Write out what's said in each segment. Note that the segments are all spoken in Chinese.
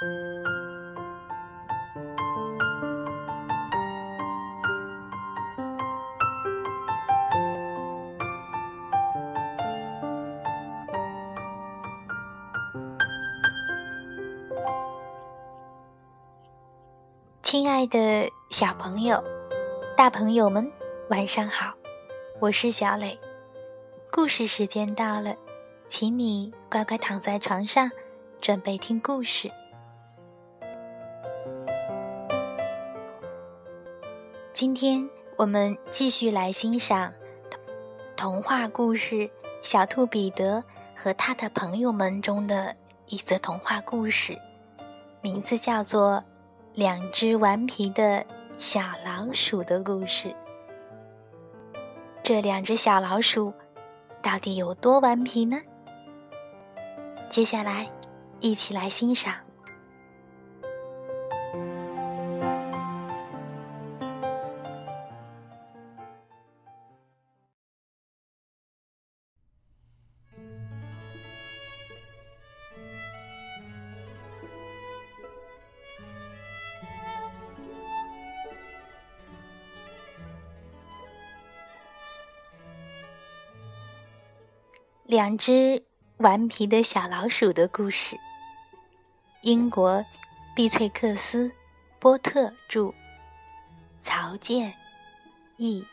亲爱的小朋友、大朋友们，晚上好！我是小磊，故事时间到了，请你乖乖躺在床上，准备听故事。今天我们继续来欣赏童话故事《小兔彼得和他的朋友们》中的一则童话故事，名字叫做。两只顽皮的小老鼠的故事。这两只小老鼠到底有多顽皮呢？接下来，一起来欣赏。两只顽皮的小老鼠的故事。英国，碧翠克斯·波特著，曹健译。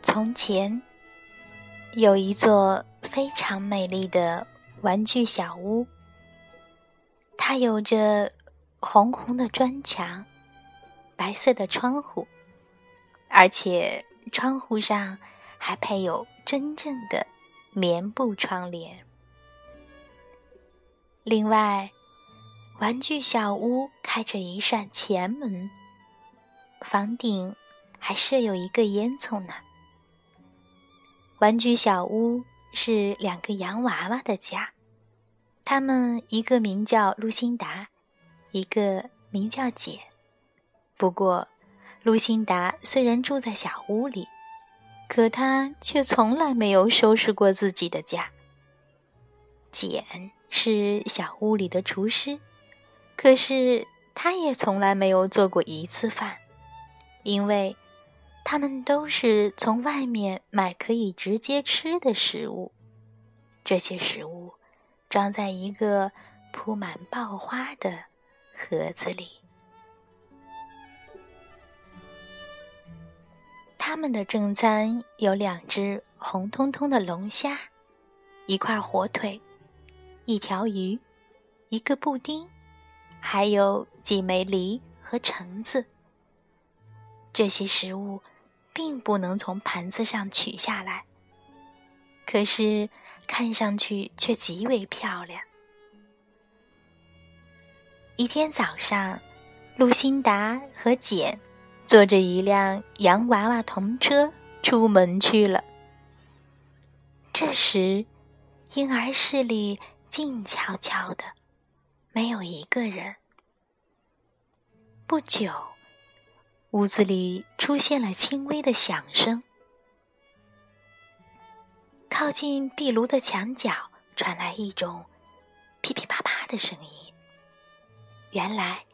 从前，有一座非常美丽的玩具小屋，它有着红红的砖墙。白色的窗户，而且窗户上还配有真正的棉布窗帘。另外，玩具小屋开着一扇前门，房顶还设有一个烟囱呢。玩具小屋是两个洋娃娃的家，他们一个名叫露辛达，一个名叫简。不过，露辛达虽然住在小屋里，可她却从来没有收拾过自己的家。简是小屋里的厨师，可是他也从来没有做过一次饭，因为他们都是从外面买可以直接吃的食物。这些食物装在一个铺满爆花的盒子里。他们的正餐有两只红彤彤的龙虾，一块火腿，一条鱼，一个布丁，还有几枚梨和橙子。这些食物并不能从盘子上取下来，可是看上去却极为漂亮。一天早上，露辛达和简。坐着一辆洋娃娃童车出门去了。这时，婴儿室里静悄悄的，没有一个人。不久，屋子里出现了轻微的响声。靠近壁炉的墙角传来一种噼噼啪啪的声音。原来，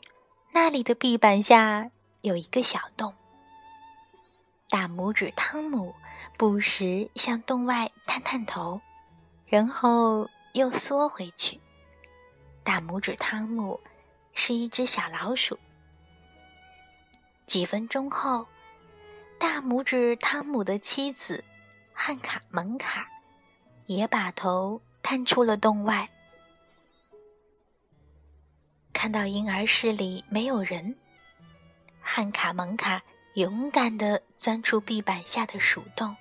那里的壁板下。有一个小洞，大拇指汤姆不时向洞外探探头，然后又缩回去。大拇指汤姆是一只小老鼠。几分钟后，大拇指汤姆的妻子汉卡蒙卡也把头探出了洞外，看到婴儿室里没有人。汉卡蒙卡勇敢地钻出壁板下的鼠洞，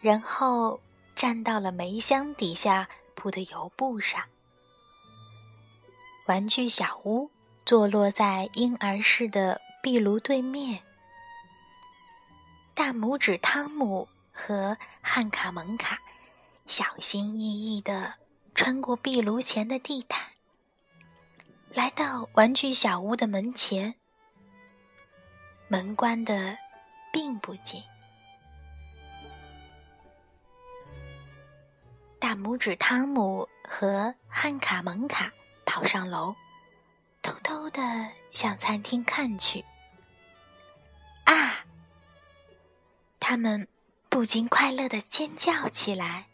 然后站到了煤箱底下铺的油布上。玩具小屋坐落在婴儿室的壁炉对面。大拇指汤姆和汉卡蒙卡小心翼翼地穿过壁炉前的地毯，来到玩具小屋的门前。门关的并不紧，大拇指汤姆和汉卡蒙卡跑上楼，偷偷的向餐厅看去。啊！他们不禁快乐的尖叫起来。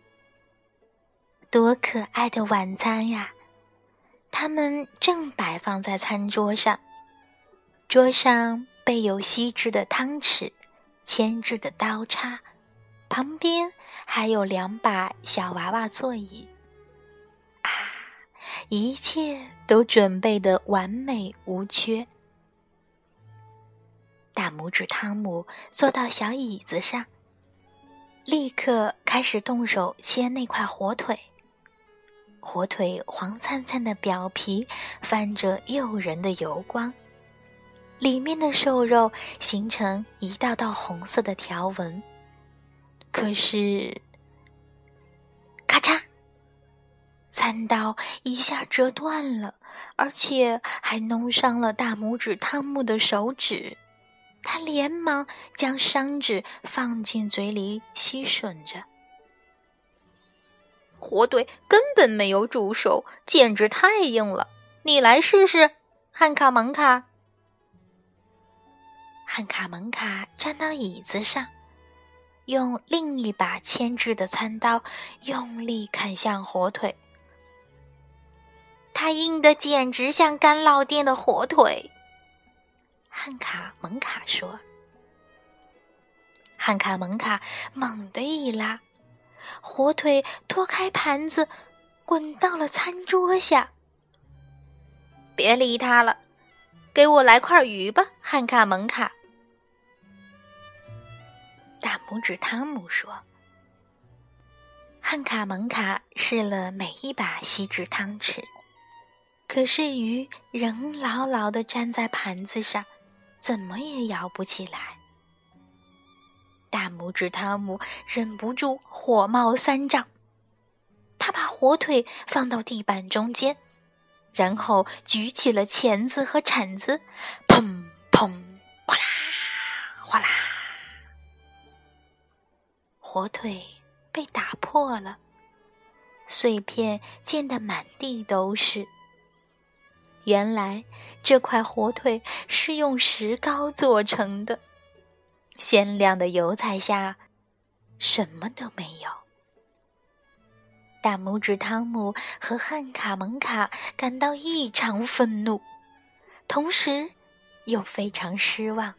多可爱的晚餐呀！他们正摆放在餐桌上，桌上备有锡制的汤匙、铅制的刀叉，旁边还有两把小娃娃座椅。啊，一切都准备的完美无缺。大拇指汤姆坐到小椅子上，立刻开始动手切那块火腿。火腿黄灿灿的表皮泛着诱人的油光，里面的瘦肉形成一道道红色的条纹。可是，咔嚓，餐刀一下折断了，而且还弄伤了大拇指汤姆的手指。他连忙将伤指放进嘴里吸吮着。火腿根本没有煮熟，简直太硬了。你来试试，汉卡蒙卡。汉卡蒙卡站到椅子上，用另一把铅制的餐刀用力砍向火腿。它硬的简直像干酪店的火腿。汉卡蒙卡说。汉卡蒙卡猛地一拉。火腿脱开盘子，滚到了餐桌下。别理他了，给我来块鱼吧，汉卡蒙卡。大拇指汤姆说：“汉卡蒙卡试了每一把锡纸汤匙，可是鱼仍牢牢的粘在盘子上，怎么也摇不起来。”大拇指汤姆忍不住火冒三丈，他把火腿放到地板中间，然后举起了钳子和铲子，砰砰，哗啦哗啦，火腿被打破了，碎片溅得满地都是。原来这块火腿是用石膏做成的。鲜亮的油彩下，什么都没有。大拇指汤姆和汉卡蒙卡感到异常愤怒，同时又非常失望。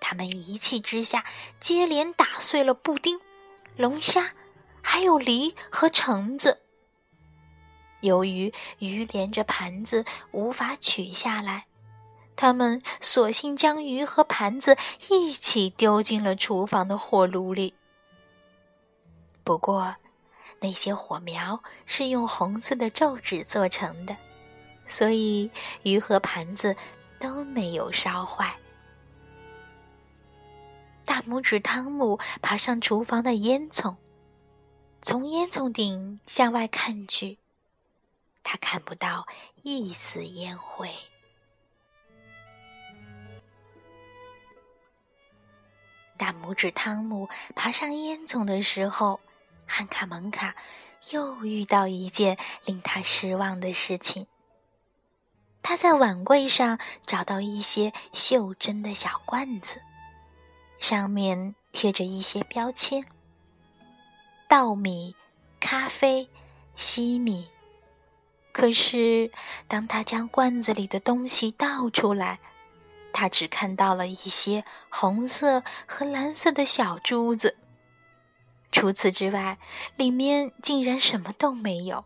他们一气之下，接连打碎了布丁、龙虾，还有梨和橙子。由于鱼连着盘子无法取下来。他们索性将鱼和盘子一起丢进了厨房的火炉里。不过，那些火苗是用红色的皱纸做成的，所以鱼和盘子都没有烧坏。大拇指汤姆爬上厨房的烟囱，从烟囱顶向外看去，他看不到一丝烟灰。大拇指汤姆爬上烟囱的时候，汉卡蒙卡又遇到一件令他失望的事情。他在碗柜上找到一些袖珍的小罐子，上面贴着一些标签：稻米、咖啡、西米。可是，当他将罐子里的东西倒出来，他只看到了一些红色和蓝色的小珠子，除此之外，里面竟然什么都没有。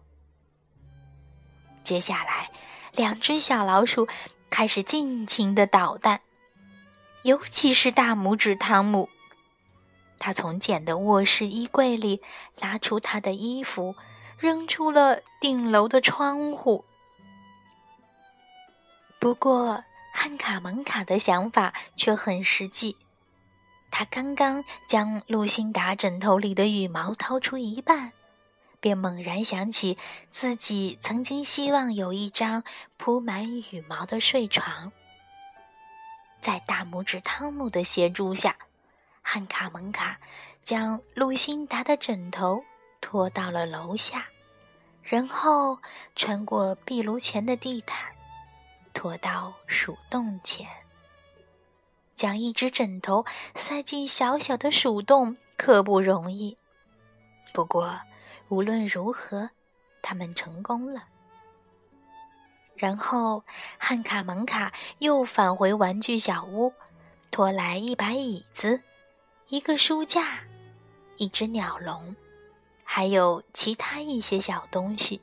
接下来，两只小老鼠开始尽情的捣蛋，尤其是大拇指汤姆。他从简的卧室衣柜里拉出他的衣服，扔出了顶楼的窗户。不过，汉卡蒙卡的想法却很实际，他刚刚将露辛达枕头里的羽毛掏出一半，便猛然想起自己曾经希望有一张铺满羽毛的睡床。在大拇指汤姆的协助下，汉卡蒙卡将露辛达的枕头拖到了楼下，然后穿过壁炉前的地毯，拖到鼠洞前。将一只枕头塞进小小的鼠洞可不容易，不过无论如何，他们成功了。然后汉卡蒙卡又返回玩具小屋，拖来一把椅子、一个书架、一只鸟笼，还有其他一些小东西。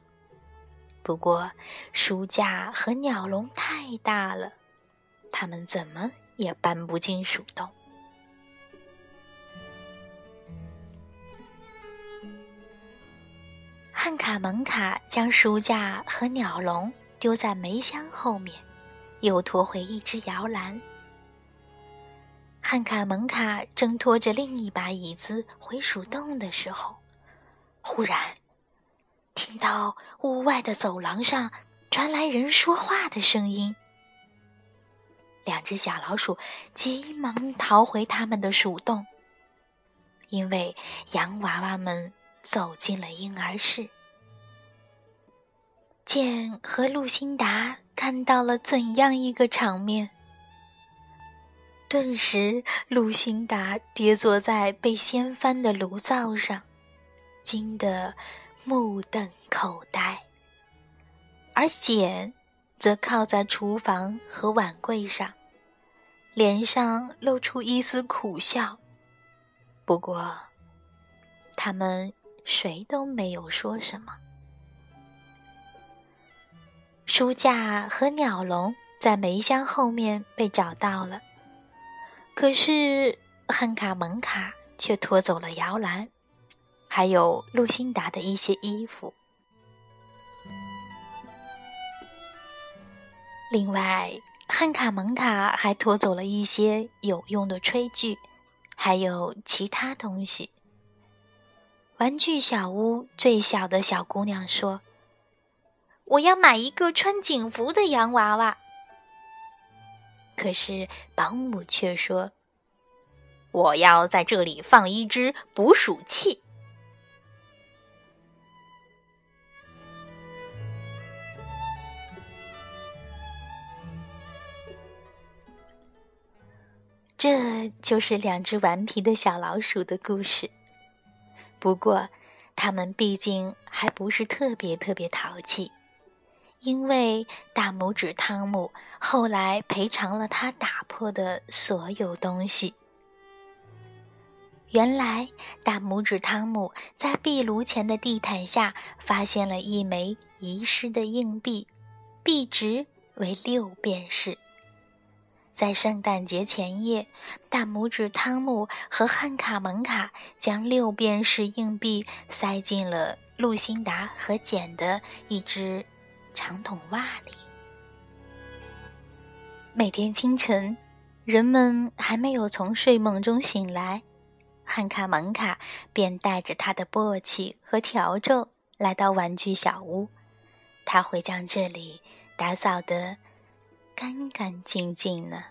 不过书架和鸟笼太大了，他们怎么？也搬不进鼠洞。汉卡蒙卡将书架和鸟笼丢在煤箱后面，又拖回一只摇篮。汉卡蒙卡正拖着另一把椅子回鼠洞的时候，忽然听到屋外的走廊上传来人说话的声音。两只小老鼠急忙逃回他们的鼠洞，因为洋娃娃们走进了婴儿室。简和露辛达看到了怎样一个场面？顿时，露辛达跌坐在被掀翻的炉灶上，惊得目瞪口呆，而简则靠在厨房和碗柜上。脸上露出一丝苦笑，不过，他们谁都没有说什么。书架和鸟笼在煤箱后面被找到了，可是汉卡蒙卡却拖走了摇篮，还有露辛达的一些衣服。另外。汉卡蒙卡还拖走了一些有用的炊具，还有其他东西。玩具小屋最小的小姑娘说：“我要买一个穿警服的洋娃娃。”可是保姆却说：“我要在这里放一只捕鼠器。”这就是两只顽皮的小老鼠的故事。不过，它们毕竟还不是特别特别淘气，因为大拇指汤姆后来赔偿了他打破的所有东西。原来，大拇指汤姆在壁炉前的地毯下发现了一枚遗失的硬币，币值为六便士。在圣诞节前夜，大拇指汤姆和汉卡蒙卡将六便士硬币塞进了露辛达和简的一只长筒袜里。每天清晨，人们还没有从睡梦中醒来，汉卡蒙卡便带着他的簸箕和笤帚来到玩具小屋，他会将这里打扫得。干干净净呢。